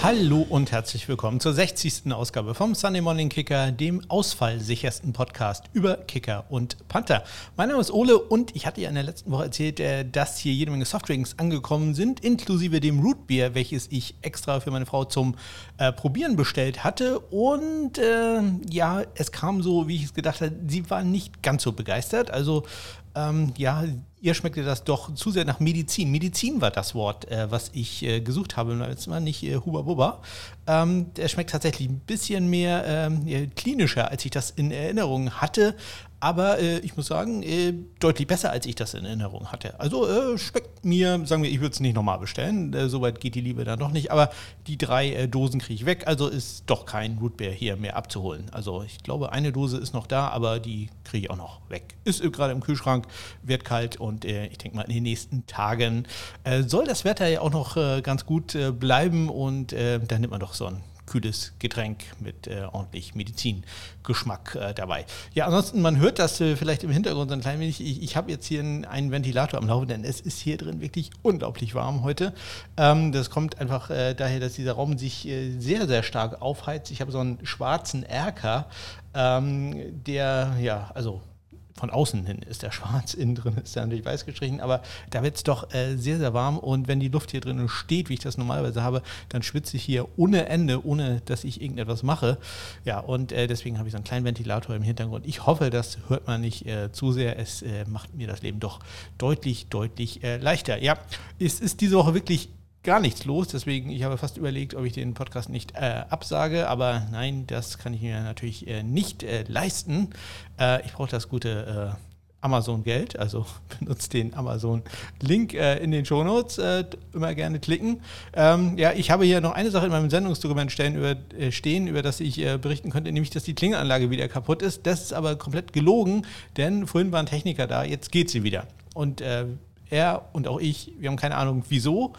Hallo und herzlich willkommen zur 60. Ausgabe vom Sunday Morning Kicker, dem ausfallsichersten Podcast über Kicker und Panther. Mein Name ist Ole und ich hatte ja in der letzten Woche erzählt, äh, dass hier jede Menge Softdrinks angekommen sind, inklusive dem Rootbeer, welches ich extra für meine Frau zum äh, Probieren bestellt hatte. Und äh, ja, es kam so, wie ich es gedacht hatte, sie war nicht ganz so begeistert. Also ähm, ja, ihr schmeckte das doch zu sehr nach Medizin. Medizin war das Wort, äh, was ich äh, gesucht habe. Jetzt mal nicht äh, Huba Buba. Ähm, der schmeckt tatsächlich ein bisschen mehr ähm, klinischer, als ich das in Erinnerung hatte. Aber äh, ich muss sagen, äh, deutlich besser, als ich das in Erinnerung hatte. Also äh, schmeckt mir, sagen wir, ich würde es nicht nochmal bestellen. Äh, Soweit geht die Liebe dann doch nicht. Aber die drei äh, Dosen kriege ich weg. Also ist doch kein Rootbeer hier mehr abzuholen. Also ich glaube, eine Dose ist noch da, aber die kriege ich auch noch weg. Ist äh, gerade im Kühlschrank, wird kalt und ich denke mal, in den nächsten Tagen soll das Wetter ja auch noch ganz gut bleiben und dann nimmt man doch so ein kühles Getränk mit äh, ordentlich Medizingeschmack äh, dabei. Ja, ansonsten, man hört das äh, vielleicht im Hintergrund ein klein wenig. Ich, ich habe jetzt hier einen, einen, Ventilator am Laufen, denn es ist hier drin wirklich unglaublich warm heute. Ähm, das kommt einfach äh, daher, dass dieser Raum sich äh, sehr, sehr stark aufheizt. Ich habe so einen schwarzen Erker, ähm, der, ja, also von außen hin ist der schwarz, innen drin ist der natürlich weiß gestrichen, aber da wird es doch äh, sehr, sehr warm und wenn die Luft hier drinnen steht, wie ich das normalerweise habe, dann schwitze ich hier ohne Ende, ohne dass ich irgendetwas mache. Ja, und äh, deswegen habe ich so einen kleinen Ventilator im Hintergrund. Ich hoffe, das hört man nicht äh, zu sehr. Es äh, macht mir das Leben doch deutlich, deutlich äh, leichter. Ja, es ist diese Woche wirklich gar nichts los. Deswegen, ich habe fast überlegt, ob ich den Podcast nicht äh, absage. Aber nein, das kann ich mir natürlich äh, nicht äh, leisten. Äh, ich brauche das gute äh, Amazon-Geld. Also benutzt den Amazon-Link äh, in den Shownotes. immer gerne klicken. Ähm, ja, ich habe hier noch eine Sache in meinem Sendungsdokument stehen, über, stehen, über das ich berichten könnte, nämlich, dass die Klingelanlage wieder kaputt ist. Das ist aber komplett gelogen, denn vorhin war ein Techniker da, jetzt geht sie wieder. Und er und auch ich, wir haben keine Ahnung wieso.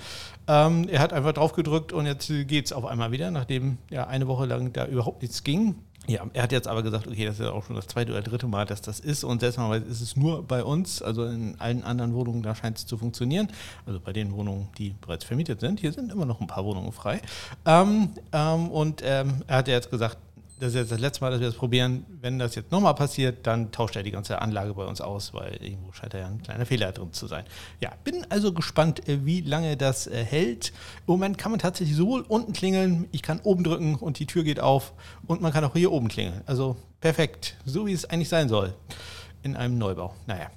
Ähm, er hat einfach drauf gedrückt und jetzt geht es auf einmal wieder, nachdem ja eine Woche lang da überhaupt nichts ging. Ja, er hat jetzt aber gesagt, okay, das ist ja auch schon das zweite oder dritte Mal, dass das ist. Und seltsamerweise ist es nur bei uns, also in allen anderen Wohnungen, da scheint es zu funktionieren. Also bei den Wohnungen, die bereits vermietet sind. Hier sind immer noch ein paar Wohnungen frei. Ähm, ähm, und ähm, er hat ja jetzt gesagt, das ist jetzt das letzte Mal, dass wir das probieren. Wenn das jetzt nochmal passiert, dann tauscht er die ganze Anlage bei uns aus, weil irgendwo scheint ja ein kleiner Fehler drin zu sein. Ja, bin also gespannt, äh, wie lange das äh, hält. Im Moment kann man tatsächlich sowohl unten klingeln, ich kann oben drücken und die Tür geht auf und man kann auch hier oben klingeln. Also perfekt, so wie es eigentlich sein soll in einem Neubau. Naja.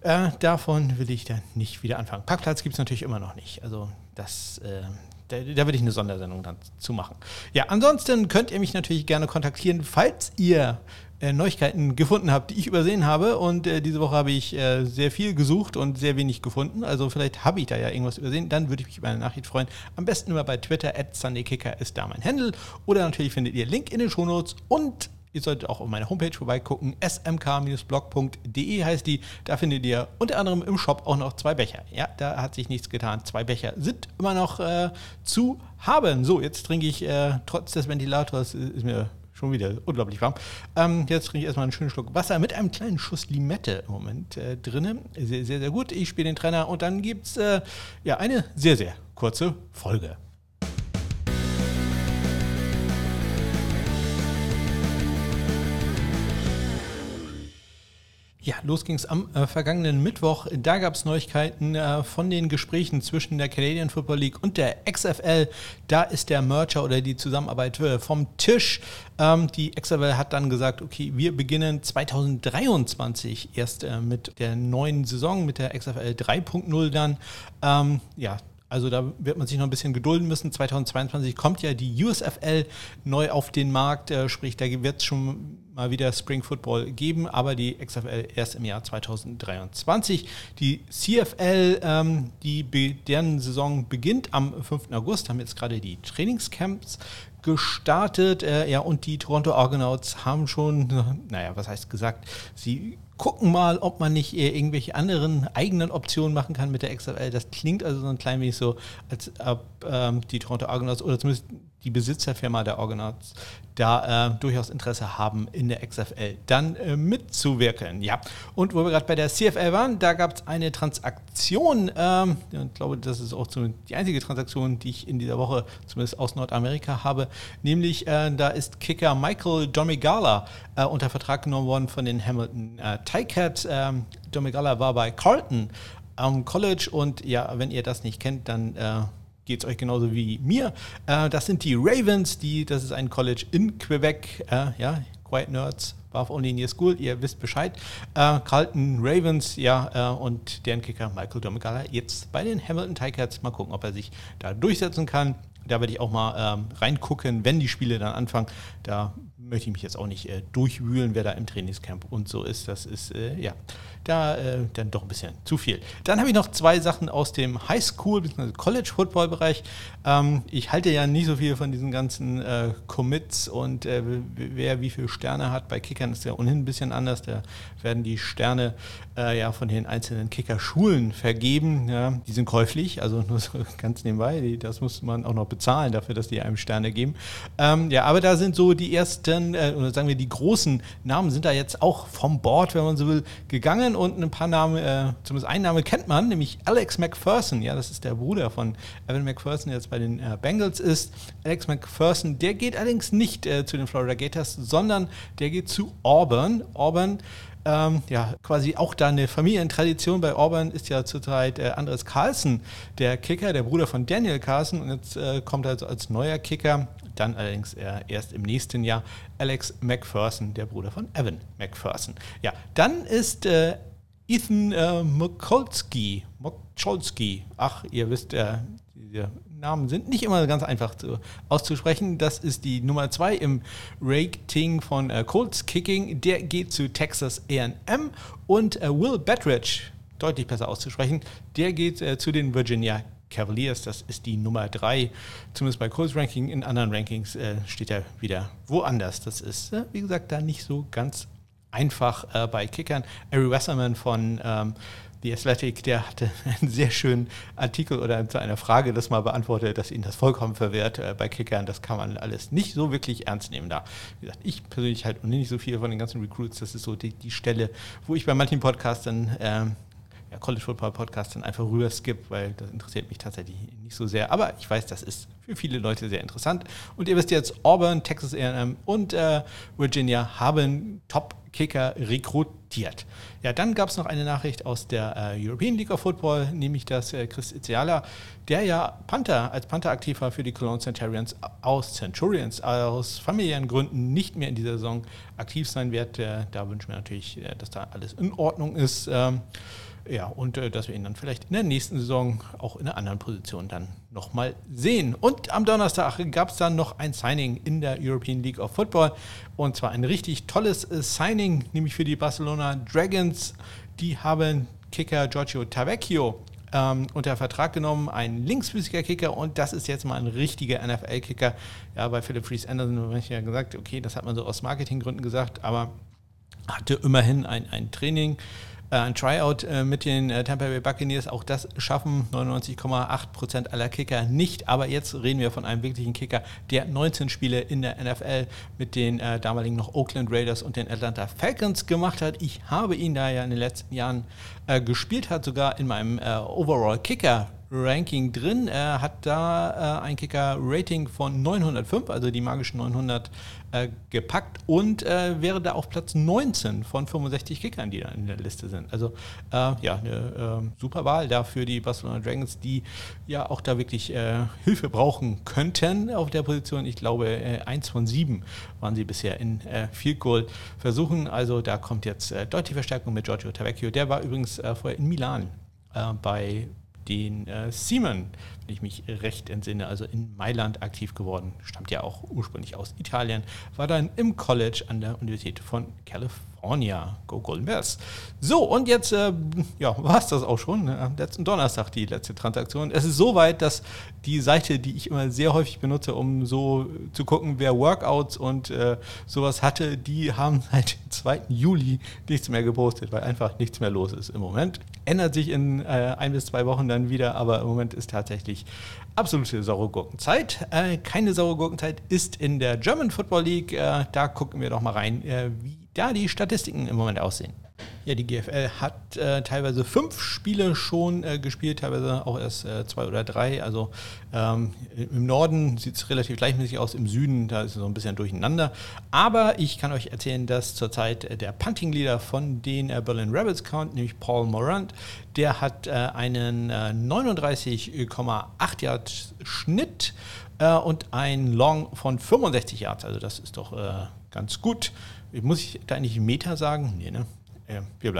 Äh, davon will ich dann nicht wieder anfangen. Parkplatz gibt es natürlich immer noch nicht. Also das, äh, da, da würde ich eine Sondersendung dann zu machen. Ja, ansonsten könnt ihr mich natürlich gerne kontaktieren, falls ihr äh, Neuigkeiten gefunden habt, die ich übersehen habe. Und äh, diese Woche habe ich äh, sehr viel gesucht und sehr wenig gefunden. Also vielleicht habe ich da ja irgendwas übersehen. Dann würde ich mich über eine Nachricht freuen. Am besten immer bei Twitter, at SundayKicker ist da mein Handle. Oder natürlich findet ihr Link in den Shownotes und Ihr solltet auch auf meiner Homepage vorbeigucken. smk-blog.de heißt die. Da findet ihr unter anderem im Shop auch noch zwei Becher. Ja, da hat sich nichts getan. Zwei Becher sind immer noch äh, zu haben. So, jetzt trinke ich äh, trotz des Ventilators, ist mir schon wieder unglaublich warm. Ähm, jetzt trinke ich erstmal einen schönen Schluck Wasser mit einem kleinen Schuss Limette im Moment äh, drin. Sehr, sehr, sehr gut. Ich spiele den Trainer und dann gibt es äh, ja eine sehr, sehr kurze Folge. Ja, los ging es am äh, vergangenen Mittwoch. Da gab es Neuigkeiten äh, von den Gesprächen zwischen der Canadian Football League und der XFL. Da ist der Merger oder die Zusammenarbeit äh, vom Tisch. Ähm, die XFL hat dann gesagt, okay, wir beginnen 2023 erst äh, mit der neuen Saison, mit der XFL 3.0 dann. Ähm, ja, also da wird man sich noch ein bisschen gedulden müssen. 2022 kommt ja die USFL neu auf den Markt, äh, sprich, da wird es schon mal wieder Spring Football geben, aber die XFL erst im Jahr 2023. Die CFL, ähm, die, deren Saison beginnt am 5. August, haben jetzt gerade die Trainingscamps gestartet. Äh, ja, und die Toronto Argonauts haben schon, naja, was heißt gesagt, sie gucken mal, ob man nicht irgendwelche anderen eigenen Optionen machen kann mit der XFL. Das klingt also so ein klein wenig so, als ob ähm, die Toronto Argonauts oder zumindest die Besitzerfirma der Argonauts da äh, durchaus Interesse haben, in der XFL dann äh, mitzuwirken. Ja, und wo wir gerade bei der CFL waren, da gab es eine Transaktion. Ähm, ich glaube, das ist auch die einzige Transaktion, die ich in dieser Woche zumindest aus Nordamerika habe. Nämlich, äh, da ist Kicker Michael Domigala äh, unter Vertrag genommen worden von den Hamilton äh, Ticats. Ähm, Domigala war bei Carlton am College und ja, wenn ihr das nicht kennt, dann äh, geht es euch genauso wie mir. Äh, das sind die Ravens, die, das ist ein College in Quebec, äh, ja, Quiet Nerds, Buff Only in Your School, ihr wisst Bescheid. Äh, Carlton Ravens, ja, äh, und deren Kicker Michael Domegala jetzt bei den Hamilton Ticats. Mal gucken, ob er sich da durchsetzen kann. Da werde ich auch mal ähm, reingucken, wenn die Spiele dann anfangen. Da möchte ich mich jetzt auch nicht äh, durchwühlen, wer da im Trainingscamp und so ist. Das ist, äh, ja, da äh, dann doch ein bisschen zu viel. Dann habe ich noch zwei Sachen aus dem Highschool- bzw. College-Football-Bereich. Ähm, ich halte ja nicht so viel von diesen ganzen äh, Commits und äh, wer wie viele Sterne hat. Bei Kickern ist ja ohnehin ein bisschen anders. Da werden die Sterne äh, ja von den einzelnen Kickerschulen vergeben. Ja, die sind käuflich, also nur so ganz nebenbei. Die, das muss man auch noch bezahlen dafür, dass die einem Sterne geben. Ähm, ja, aber da sind so die ersten, äh, oder sagen wir die großen Namen sind da jetzt auch vom Board, wenn man so will, gegangen und ein paar Namen, äh, zumindest einen Name kennt man, nämlich Alex McPherson. Ja, das ist der Bruder von Evan McPherson, der jetzt bei den äh, Bengals ist. Alex McPherson, der geht allerdings nicht äh, zu den Florida Gators, sondern der geht zu Auburn. Auburn ähm, ja, quasi auch da eine Familientradition. Bei Auburn ist ja zurzeit äh, Andres Carlsen der Kicker, der Bruder von Daniel Carlsen. Und jetzt äh, kommt also als neuer Kicker, dann allerdings äh, erst im nächsten Jahr, Alex McPherson, der Bruder von Evan McPherson. Ja, dann ist äh, Ethan äh, Mokolski, Mokolski, ach, ihr wisst, äh, diese Namen sind nicht immer ganz einfach zu, auszusprechen. Das ist die Nummer zwei im Rating von äh, Colts Kicking. Der geht zu Texas AM und äh, Will Bettridge, deutlich besser auszusprechen, der geht äh, zu den Virginia Cavaliers. Das ist die Nummer drei, zumindest bei Colts Ranking. In anderen Rankings äh, steht er wieder woanders. Das ist, äh, wie gesagt, da nicht so ganz einfach äh, bei Kickern. Ari Wasserman von ähm, The Athletic, der hatte einen sehr schönen Artikel oder zu einer Frage das mal beantwortet, dass ihn das vollkommen verwehrt äh, bei Kickern. Das kann man alles nicht so wirklich ernst nehmen da. Wie gesagt, ich persönlich halt nicht so viel von den ganzen Recruits. Das ist so die, die Stelle, wo ich bei manchen Podcasts dann ähm, ja, College Football Podcast dann einfach rüber skip, weil das interessiert mich tatsächlich nicht so sehr. Aber ich weiß, das ist für viele Leute sehr interessant. Und ihr wisst jetzt, Auburn, Texas AM und äh, Virginia haben Top Kicker rekrutiert. Ja, dann gab es noch eine Nachricht aus der äh, European League of Football, nämlich dass äh, Chris Itziala, der ja Panther, als Panther aktiv war für die Cologne Centurions aus Centurions, aus familiären Gründen nicht mehr in dieser Saison aktiv sein wird. Äh, da wünschen wir natürlich, äh, dass da alles in Ordnung ist. Ähm, ja, und äh, dass wir ihn dann vielleicht in der nächsten Saison auch in einer anderen Position dann nochmal sehen. Und am Donnerstag gab es dann noch ein Signing in der European League of Football. Und zwar ein richtig tolles äh, Signing, nämlich für die Barcelona Dragons. Die haben Kicker Giorgio Tavecchio ähm, unter Vertrag genommen, ein linksfüßiger Kicker und das ist jetzt mal ein richtiger NFL-Kicker. Ja, bei Philip Fries Anderson habe ich ja gesagt, okay, das hat man so aus Marketinggründen gesagt, aber hatte immerhin ein, ein Training ein Tryout äh, mit den äh, Tampa Bay Buccaneers. Auch das schaffen 99,8% aller Kicker nicht. Aber jetzt reden wir von einem wirklichen Kicker, der 19 Spiele in der NFL mit den äh, damaligen noch Oakland Raiders und den Atlanta Falcons gemacht hat. Ich habe ihn da ja in den letzten Jahren äh, gespielt, hat sogar in meinem äh, Overall Kicker Ranking drin. Er hat da äh, ein Kicker-Rating von 905, also die magischen 900 äh, gepackt und äh, wäre da auf Platz 19 von 65 Kickern, die da in der Liste sind. Also äh, ja, eine ähm, super Wahl da für die Barcelona Dragons, die ja auch da wirklich äh, Hilfe brauchen könnten auf der Position. Ich glaube, äh, eins von sieben waren sie bisher in Field Goal versuchen. Also da kommt jetzt deutliche Verstärkung mit Giorgio Tavecchio. Der war übrigens vorher in Milan bei den äh, Seaman, wenn ich mich recht entsinne, also in Mailand aktiv geworden, stammt ja auch ursprünglich aus Italien, war dann im College an der Universität von California. California. Go Golden Bears. So, und jetzt äh, ja, war es das auch schon. Ne? Am letzten Donnerstag die letzte Transaktion. Es ist so weit, dass die Seite, die ich immer sehr häufig benutze, um so zu gucken, wer Workouts und äh, sowas hatte, die haben seit dem 2. Juli nichts mehr gepostet, weil einfach nichts mehr los ist im Moment. Ändert sich in äh, ein bis zwei Wochen dann wieder, aber im Moment ist tatsächlich absolute saure Gurkenzeit. Äh, keine saure Gurkenzeit ist in der German Football League. Äh, da gucken wir doch mal rein, äh, wie da die Statistiken im Moment aussehen. Ja, die GFL hat äh, teilweise fünf Spiele schon äh, gespielt, teilweise auch erst äh, zwei oder drei. Also ähm, im Norden sieht es relativ gleichmäßig aus, im Süden, da ist es so ein bisschen durcheinander. Aber ich kann euch erzählen, dass zurzeit äh, der Punting-Leader von den äh, Berlin Rebels kommt, nämlich Paul Morant, der hat äh, einen 39,8 Yard Schnitt und ein Long von 65 Yards. Also das ist doch ganz gut. Muss ich da eigentlich Meter sagen? Nee, ne? Äh, wir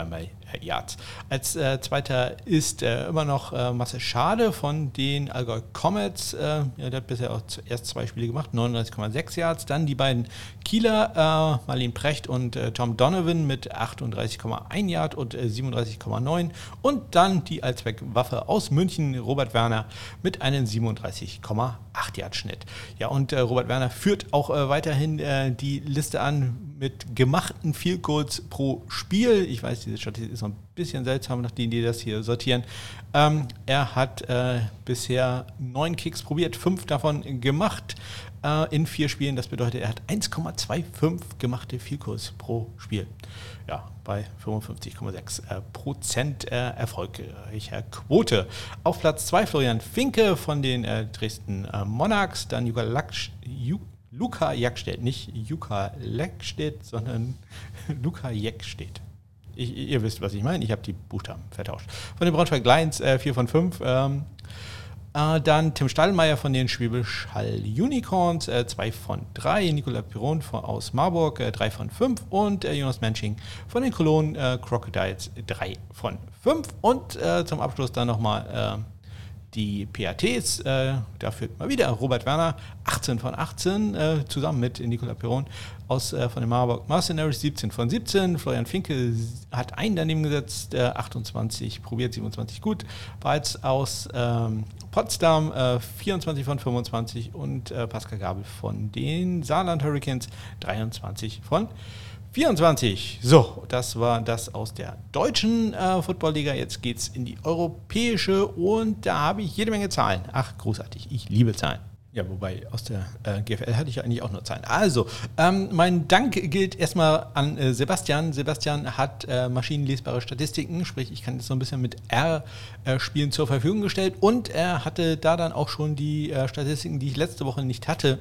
äh, Yards. Als äh, zweiter ist äh, immer noch äh, Marcel Schade von den Allgäu Comets. Äh, ja, der hat bisher auch erst zwei Spiele gemacht, 39,6 Yards. Dann die beiden Kieler, äh, Marlene Precht und Tom Donovan mit 38,1 Yard und 37,9. Und dann die Allzweckwaffe aus München, Robert Werner, mit einem 37,8 Yard Schnitt. Ja, und Robert Werner führt auch weiterhin die Liste an mit gemachten Field Goals pro Spiel. Ich weiß, diese Statistik ist noch ein bisschen seltsam, nachdem die das hier sortieren. Ähm, er hat äh, bisher neun Kicks probiert, fünf davon gemacht äh, in vier Spielen. Das bedeutet, er hat 1,25 gemachte Goals pro Spiel. Ja, bei 55,6 äh, Prozent äh, erfolgreicher Quote. Auf Platz 2 Florian Finke von den äh, Dresden äh, Monarchs, dann Juga Laksch, Luca Jackstedt, nicht Juka Leckstedt, sondern Luca Jeckstedt. Ich, ihr wisst, was ich meine. Ich habe die Buchstaben vertauscht. Von den Braunschweig Lions äh, 4 von 5. Ähm, äh, dann Tim Stallmeier von den Schwäbisch Hall Unicorns, 2 äh, von 3. Nicola Piron von, aus Marburg, 3 äh, von 5. Und äh, Jonas Mensching von den Cologne äh, Crocodiles, 3 von 5. Und zum Abschluss dann nochmal die PATs, äh, da führt mal wieder Robert Werner, 18 von 18, äh, zusammen mit Nicola Perron aus, äh, von den Marburg Mercenaries, 17 von 17. Florian Finke hat einen daneben gesetzt, 28 probiert, 27 gut. Bereits aus ähm, Potsdam, 24 äh, von 25 und äh, Pascal Gabel von den Saarland Hurricanes, 23 von 24. So, das war das aus der deutschen äh, Footballliga. Jetzt geht es in die europäische und da habe ich jede Menge Zahlen. Ach, großartig. Ich liebe Zahlen. Ja, wobei aus der äh, GFL hatte ich ja eigentlich auch nur Zahlen. Also, ähm, mein Dank gilt erstmal an äh, Sebastian. Sebastian hat äh, maschinenlesbare Statistiken, sprich, ich kann jetzt so ein bisschen mit R-Spielen äh, zur Verfügung gestellt und er hatte da dann auch schon die äh, Statistiken, die ich letzte Woche nicht hatte,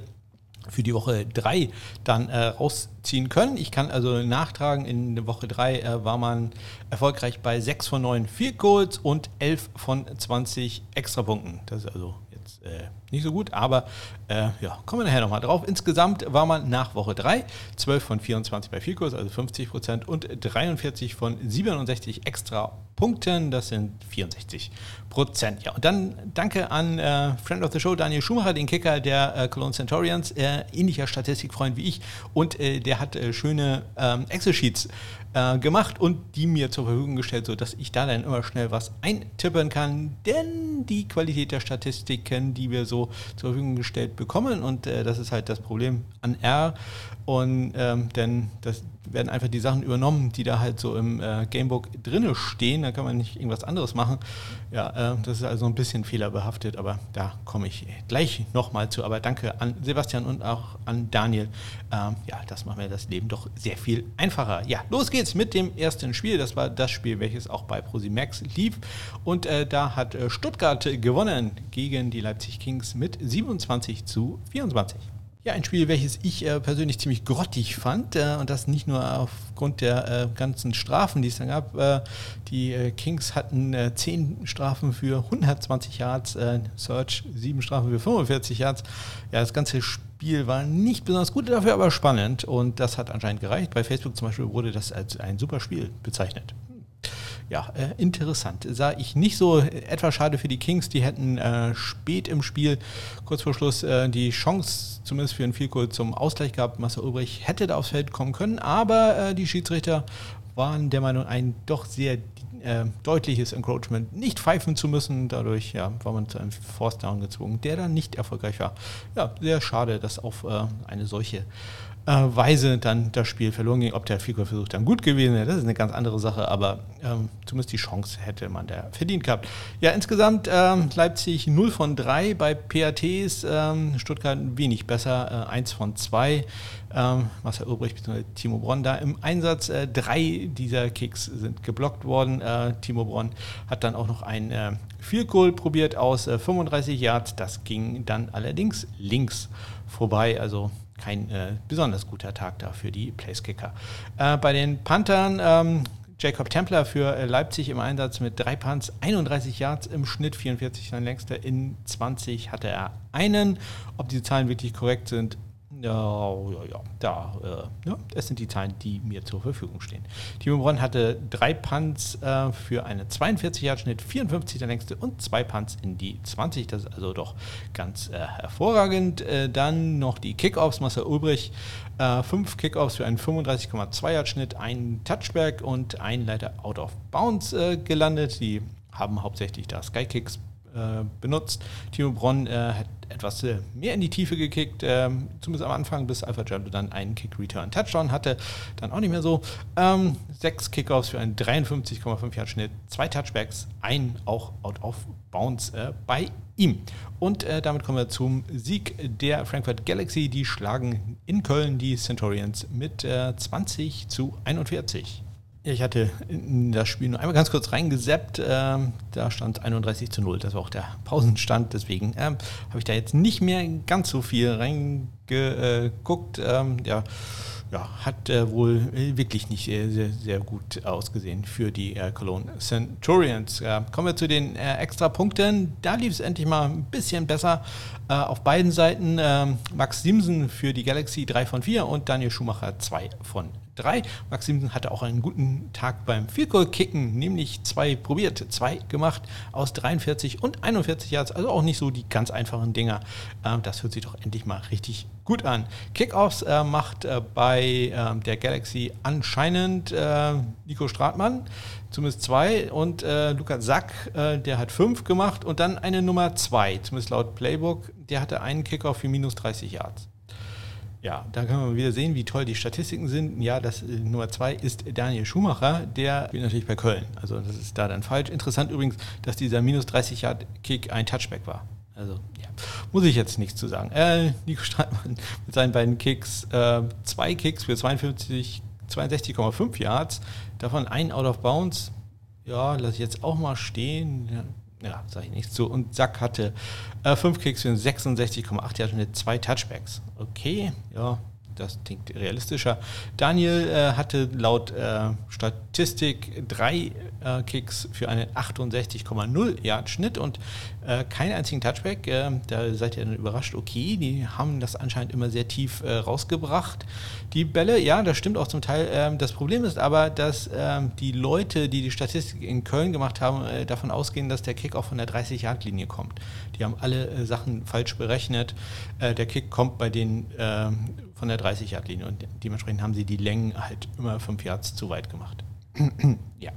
für die Woche 3 dann äh, rausziehen können. Ich kann also nachtragen, in der Woche 3 äh, war man erfolgreich bei 6 von 9 Field Goals und 11 von 20 Extrapunkten. Das ist also jetzt äh, nicht so gut, aber äh, ja, kommen wir nachher nochmal drauf. Insgesamt war man nach Woche 3 12 von 24 bei Field Goals, also 50 Prozent und 43 von 67 extra Punkten, das sind 64 Prozent. Ja, und dann danke an äh, Friend of the Show, Daniel Schumacher, den Kicker der äh, Cologne Centurions, äh, ähnlicher Statistikfreund wie ich und äh, der hat äh, schöne ähm, Excel-Sheets äh, gemacht und die mir zur Verfügung gestellt, sodass ich da dann immer schnell was eintippen kann, denn die Qualität der Statistiken, die wir so zur Verfügung gestellt bekommen und das ist halt das Problem an R und ähm, denn das werden einfach die Sachen übernommen, die da halt so im äh, Gamebook drinne stehen. Da kann man nicht irgendwas anderes machen. Ja, äh, das ist also ein bisschen fehlerbehaftet, aber da komme ich gleich nochmal zu. Aber danke an Sebastian und auch an Daniel. Ähm, ja, das macht mir das Leben doch sehr viel einfacher. Ja, los geht's mit dem ersten Spiel. Das war das Spiel, welches auch bei Prosimax lief. Und äh, da hat äh, Stuttgart gewonnen gegen die Leipzig Kings mit 27 zu 24. Ja, ein Spiel, welches ich äh, persönlich ziemlich grottig fand äh, und das nicht nur aufgrund der äh, ganzen Strafen, die es dann gab. Äh, die äh, Kings hatten äh, 10 Strafen für 120 Yards, Search 7 Strafen für 45 Yards. Ja, das ganze Spiel war nicht besonders gut, dafür aber spannend und das hat anscheinend gereicht. Bei Facebook zum Beispiel wurde das als ein super Spiel bezeichnet. Ja, äh, interessant. Sah ich nicht so etwas schade für die Kings. Die hätten äh, spät im Spiel, kurz vor Schluss, äh, die Chance zumindest für einen Vielkohl zum Ausgleich gehabt. Marcel Ulbrich hätte da aufs Feld kommen können, aber äh, die Schiedsrichter waren der Meinung, ein doch sehr äh, deutliches Encroachment nicht pfeifen zu müssen. Dadurch ja, war man zu einem Force Down gezwungen, der dann nicht erfolgreich war. Ja, sehr schade, dass auf äh, eine solche äh, Weise dann das Spiel verloren ging. Ob der Figur-Versuch dann gut gewesen wäre, das ist eine ganz andere Sache, aber ähm, zumindest die Chance hätte man da verdient gehabt. Ja, insgesamt ähm, Leipzig 0 von 3 bei PATs, ähm, Stuttgart wenig besser, äh, 1 von 2. Ähm, Marcel Ulbricht bzw. Timo Bronn da im Einsatz. Äh, drei dieser Kicks sind geblockt worden. Äh, Timo Bronn hat dann auch noch ein äh, Field Goal probiert aus 35 äh, Yards. Das ging dann allerdings links vorbei. Also kein äh, besonders guter Tag da für die Placekicker. Äh, bei den Panthern ähm, Jacob Templer für Leipzig im Einsatz mit drei Punts, 31 Yards im Schnitt, 44 sein längster. In 20 hatte er einen. Ob diese Zahlen wirklich korrekt sind, ja, ja, ja, da, äh, ja, das sind die Zahlen, die mir zur Verfügung stehen. Timo Bronn hatte drei Punts äh, für einen 42-Yard-Schnitt, 54 der längste und zwei Punts in die 20. Das ist also doch ganz äh, hervorragend. Äh, dann noch die Kickoffs, Marcel Ulbrich, äh, fünf Kickoffs für einen 35,2-Yard-Schnitt, ein Touchback und ein Leiter out of bounds äh, gelandet. Die haben hauptsächlich da Skykicks äh, benutzt. Timo Bronn äh, hat etwas äh, mehr in die Tiefe gekickt, ähm, zumindest am Anfang, bis Alpha Jallo dann einen Kick-Return-Touchdown hatte. Dann auch nicht mehr so. Ähm, sechs Kickoffs für einen 53,5 Yard Schnitt, zwei Touchbacks, ein auch out of bounds äh, bei ihm. Und äh, damit kommen wir zum Sieg der Frankfurt Galaxy. Die schlagen in Köln die Centurions mit 20 zu 41. Ich hatte in das Spiel nur einmal ganz kurz reingeseppt. Ähm, da stand 31 zu 0. Das war auch der Pausenstand. Deswegen ähm, habe ich da jetzt nicht mehr ganz so viel reingeguckt. Ähm, ja, ja, hat äh, wohl wirklich nicht äh, sehr, sehr gut ausgesehen für die äh, Cologne Centurions. Äh, kommen wir zu den äh, Extra-Punkten. Da lief es endlich mal ein bisschen besser äh, auf beiden Seiten. Max Simsen für die Galaxy 3 von 4 und Daniel Schumacher 2 von 3. Max Simsen hatte auch einen guten Tag beim Field-Goal-Kicken, nämlich zwei probiert, zwei gemacht aus 43 und 41 Yards, also auch nicht so die ganz einfachen Dinger. Ähm, das hört sich doch endlich mal richtig gut an. Kickoffs äh, macht äh, bei äh, der Galaxy anscheinend äh, Nico Stratmann, zumindest zwei, und Lukas Sack, der hat fünf gemacht und dann eine Nummer zwei, zumindest laut Playbook, der hatte einen Kickoff für minus 30 Yards. Ja, da kann man wieder sehen, wie toll die Statistiken sind. Ja, das äh, Nummer zwei ist Daniel Schumacher, der spielt natürlich bei Köln. Also das ist da dann falsch. Interessant übrigens, dass dieser minus 30 Yard Kick ein Touchback war. Also ja, muss ich jetzt nichts zu sagen. Äh, Nico Streitmann mit seinen beiden Kicks, äh, zwei Kicks für 52, 62,5 Yards, davon ein Out of Bounds. Ja, lasse ich jetzt auch mal stehen. Ja, sage ich nichts zu. Und Sack hatte äh, fünf Kicks für 66,8 Yards mit zwei Touchbacks. Okay, ja, das klingt realistischer. Daniel äh, hatte laut äh, Statistik drei äh, Kicks für einen 68,0 Yard Schnitt und äh, keinen einzigen Touchback. Äh, da seid ihr dann überrascht. Okay, die haben das anscheinend immer sehr tief äh, rausgebracht. Die Bälle, ja, das stimmt auch zum Teil. Ähm, das Problem ist aber, dass ähm, die Leute, die die Statistik in Köln gemacht haben, davon ausgehen, dass der Kick auch von der 30-Yard-Linie kommt. Die haben alle Sachen falsch berechnet. der Kick kommt bei den ähm, von der 30-Yard-Linie und dementsprechend haben sie die Längen halt immer 5 Yards zu weit gemacht. ja,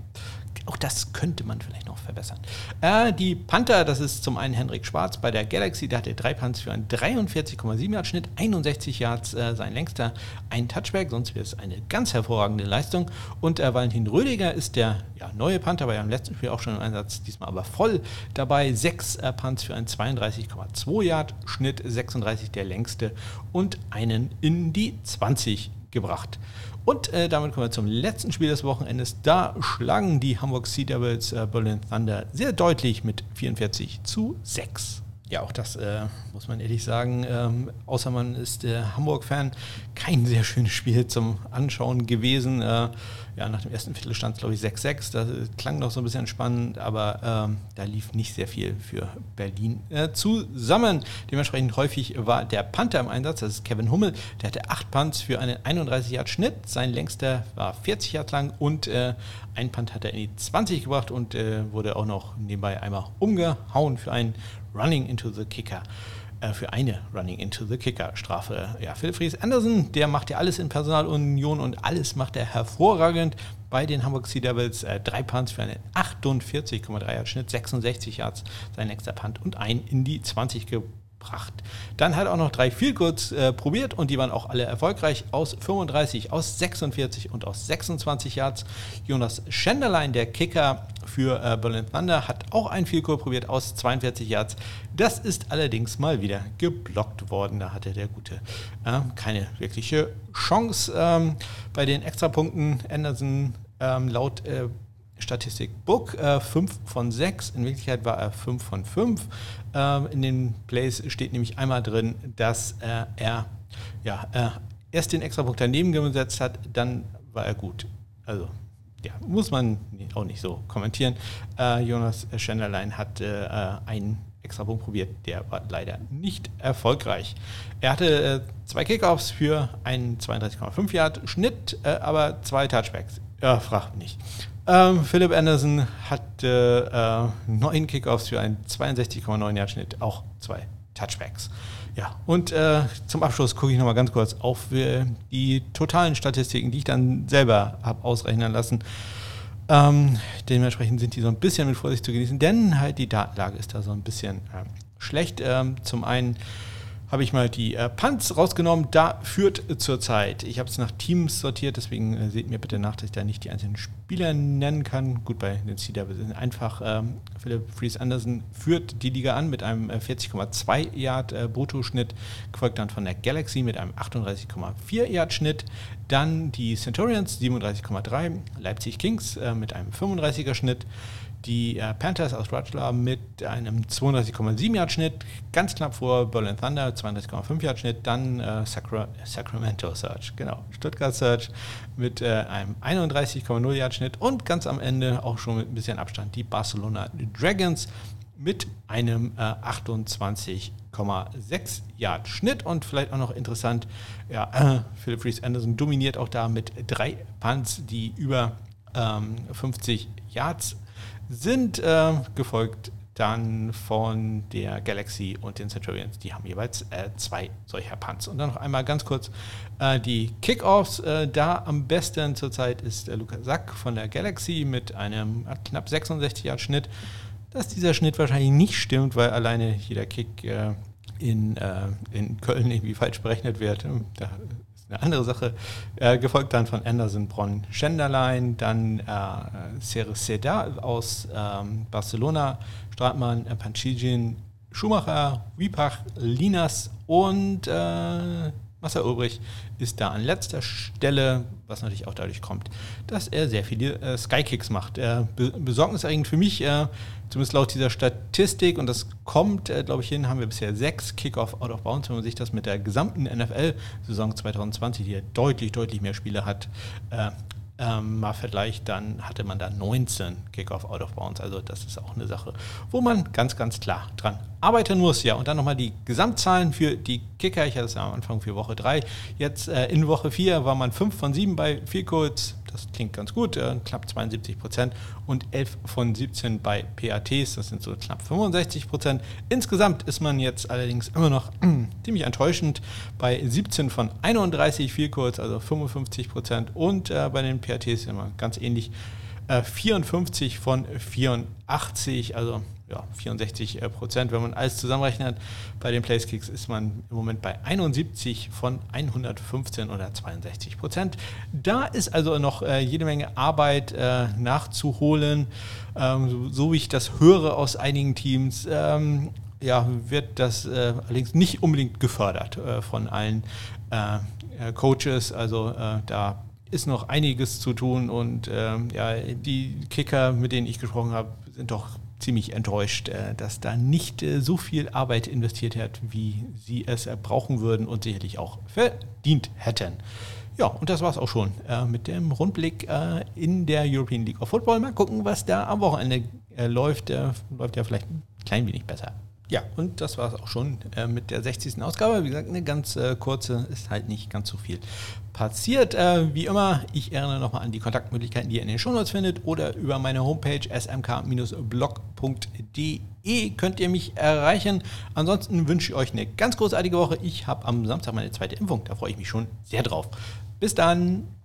auch das könnte man vielleicht noch verbessern. Äh, die Panther, das ist zum einen Henrik Schwarz bei der Galaxy, der hatte drei Punts für einen 43,7 Yard Schnitt, 61 Yards äh, sein längster, ein Touchback, sonst wäre es eine ganz hervorragende Leistung. Und äh, Valentin Rödiger ist der ja, neue Panther, war ja im letzten Spiel auch schon im Einsatz, diesmal aber voll dabei. Sechs äh, Punts für einen 32,2 Yard Schnitt, 36 der längste und einen in die 20 gebracht. Und äh, damit kommen wir zum letzten Spiel des Wochenendes. Da schlagen die Hamburg Sea Devils äh, Berlin Thunder sehr deutlich mit 44 zu 6. ja, auch das äh, muss man ehrlich sagen, ähm, außer man ist äh, Hamburg-Fan, kein sehr schönes Spiel zum Anschauen gewesen. Äh, ja, nach dem ersten Viertel stand es, glaube ich, 6-6. Das klang noch so ein bisschen spannend, aber ähm, da lief nicht sehr viel für Berlin äh, zusammen. Dementsprechend häufig war der Panther im Einsatz, das ist Kevin Hummel. Der hatte acht Punts für einen 31-Yard-Schnitt. Sein längster war 40 Yard lang und äh, ein Punt hat er in die 20 gebracht und äh, wurde auch noch nebenbei einmal umgehauen für einen Running into the Kicker äh, für eine Running into the Kicker Strafe. Ja, Philipp Fries Anderson, der macht ja alles in Personalunion und alles macht er hervorragend bei den Hamburg Sea Devils. Äh, drei Punts für einen 48,3 Yard Schnitt, 66 Yards sein nächster Punt und ein in die 20 gebracht gebracht. Dann hat er auch noch drei Field Goals äh, probiert und die waren auch alle erfolgreich aus 35, aus 46 und aus 26 Yards. Jonas Schenderlein, der Kicker für äh, Berlin Thunder, hat auch ein Field Goal probiert aus 42 Yards. Das ist allerdings mal wieder geblockt worden. Da hatte der Gute äh, keine wirkliche Chance. Ähm, bei den Extrapunkten Anderson ähm, laut äh, Statistik Book äh, 5 von 6. In Wirklichkeit war er 5 von 5. Ähm, in den Plays steht nämlich einmal drin, dass äh, er ja, äh, erst den Extrapunkt daneben gesetzt hat, dann war er gut. Also, ja, muss man auch nicht so kommentieren. Äh, Jonas Schenderlein hat äh, einen Extrapunkt probiert, der war leider nicht erfolgreich. Er hatte äh, zwei Kickoffs für einen 32,5 Yard Schnitt, aber zwei Touchbacks. Ja, fragt nicht. Ähm, Philipp Anderson hatte äh, neun Kickoffs für einen 62,9 Yard Schnitt, auch zwei Touchbacks. Ja, und äh, zum Abschluss gucke ich nochmal ganz kurz auf äh, die totalen Statistiken, die ich dann selber habe ausrechnen lassen. Ähm, dementsprechend sind die so ein bisschen mit Vorsicht zu genießen, denn halt die Datenlage ist da so ein bisschen äh, schlecht. Ähm, zum einen habe ich mal die äh, Punts rausgenommen. Da führt zurzeit, ich habe es nach Teams sortiert, deswegen äh, seht mir bitte nach, dass ich da nicht die einzelnen Spieler nennen kann. Gut, bei den Devils sind einfach ähm, Philipp Fries Anderson führt die Liga an mit einem äh, 40,2 Yard äh, Bruttoschnitt, gefolgt dann von der Galaxy mit einem 38,4 Yard Schnitt, dann die Centurions 37,3, Leipzig Kings äh, mit einem 35er Schnitt, die äh, Panthers aus Rutschler mit einem 32,7 Yard Schnitt, ganz knapp vor Berlin Thunder, 32,5 Yard Schnitt, dann äh, Sacra Sacramento Search, genau, Stuttgart Search mit äh, einem 31,0 Yard Schnitt und ganz am Ende auch schon mit ein bisschen Abstand die Barcelona Dragons mit einem äh, 28,6 Yard Schnitt und vielleicht auch noch interessant, ja, Philip Reese Anderson dominiert auch da mit drei Punts, die über ähm, 50 Yards sind äh, gefolgt dann von der Galaxy und den Centurions. Die haben jeweils äh, zwei solcher Punts. Und dann noch einmal ganz kurz äh, die Kickoffs. Äh, da am besten zurzeit ist der Lukas Sack von der Galaxy mit einem knapp 66 Yard Schnitt. Dass dieser Schnitt wahrscheinlich nicht stimmt, weil alleine jeder Kick äh, in, äh, in Köln irgendwie falsch berechnet wird. Da eine andere Sache. Äh, gefolgt dann von Anderson Bronn Schenderlein, dann äh, Ceres Seda aus ähm, Barcelona, Stratmann, Panchijin, Schumacher, Wiepach, Linas und äh, Marcel Ulbrich ist da an letzter Stelle, was natürlich auch dadurch kommt, dass er sehr viele äh, Skykicks macht. Äh, be besorgniserregend für mich, äh, zumindest laut dieser Statistik, und das kommt, äh, glaube ich, hin, haben wir bisher sechs Kickoff out of bounds, wenn man sich das mit der gesamten NFL-Saison 2020, die ja deutlich, deutlich mehr Spiele hat, äh, ähm, mal vergleicht, dann hatte man da 19 Kickoff out of bounds. Also das ist auch eine Sache, wo man ganz, ganz klar dran arbeiten muss. Ja, und dann nochmal die Gesamtzahlen für die Kicker. Ich hatte es ja am Anfang für Woche 3. Jetzt äh, in Woche 4 war man 5 von 7 bei Field Goals. Das klingt ganz gut, äh, knapp 72 Prozent. Und 11 von 17 bei PATs, das sind so knapp 65 Prozent. Insgesamt ist man jetzt allerdings immer noch ziemlich enttäuschend bei 17 von 31 Field Goals, also 55 Prozent. Und äh, bei den PATs immer ganz ähnlich. 54 äh, von 84, also ja, 64 äh, Prozent. Wenn man alles zusammenrechnet, bei den Placekicks ist man im Moment bei 71 von 115 oder 62 Prozent. Da ist also noch äh, jede Menge Arbeit nachzuholen. Ähm, so, wie ich das höre aus einigen Teams, ähm, ja, wird das allerdings nicht unbedingt gefördert von allen Coaches. Also da ist noch einiges zu tun und ähm, ja, die Kicker, mit denen ich gesprochen habe, sind doch ziemlich enttäuscht, äh, dass da nicht äh, so viel Arbeit investiert hat, wie sie es brauchen würden und sicherlich auch verdient hätten. Ja, und das war es auch schon äh, mit dem Rundblick äh, in der European League of Football. Mal gucken, was da am Wochenende äh, läuft. läuft ja vielleicht ein klein wenig besser. Ja, und das war es auch schon äh, mit der 60. Ausgabe. Wie gesagt, eine ganz äh, kurze, ist halt nicht ganz so viel passiert. Äh, wie immer, ich erinnere nochmal an die Kontaktmöglichkeiten, die ihr in den Shownotes findet oder über meine Homepage smk-blog.de könnt ihr mich erreichen. Ansonsten wünsche ich euch eine ganz großartige Woche. Ich habe am Samstag meine zweite Impfung, da freue ich mich schon sehr drauf. Bis dann!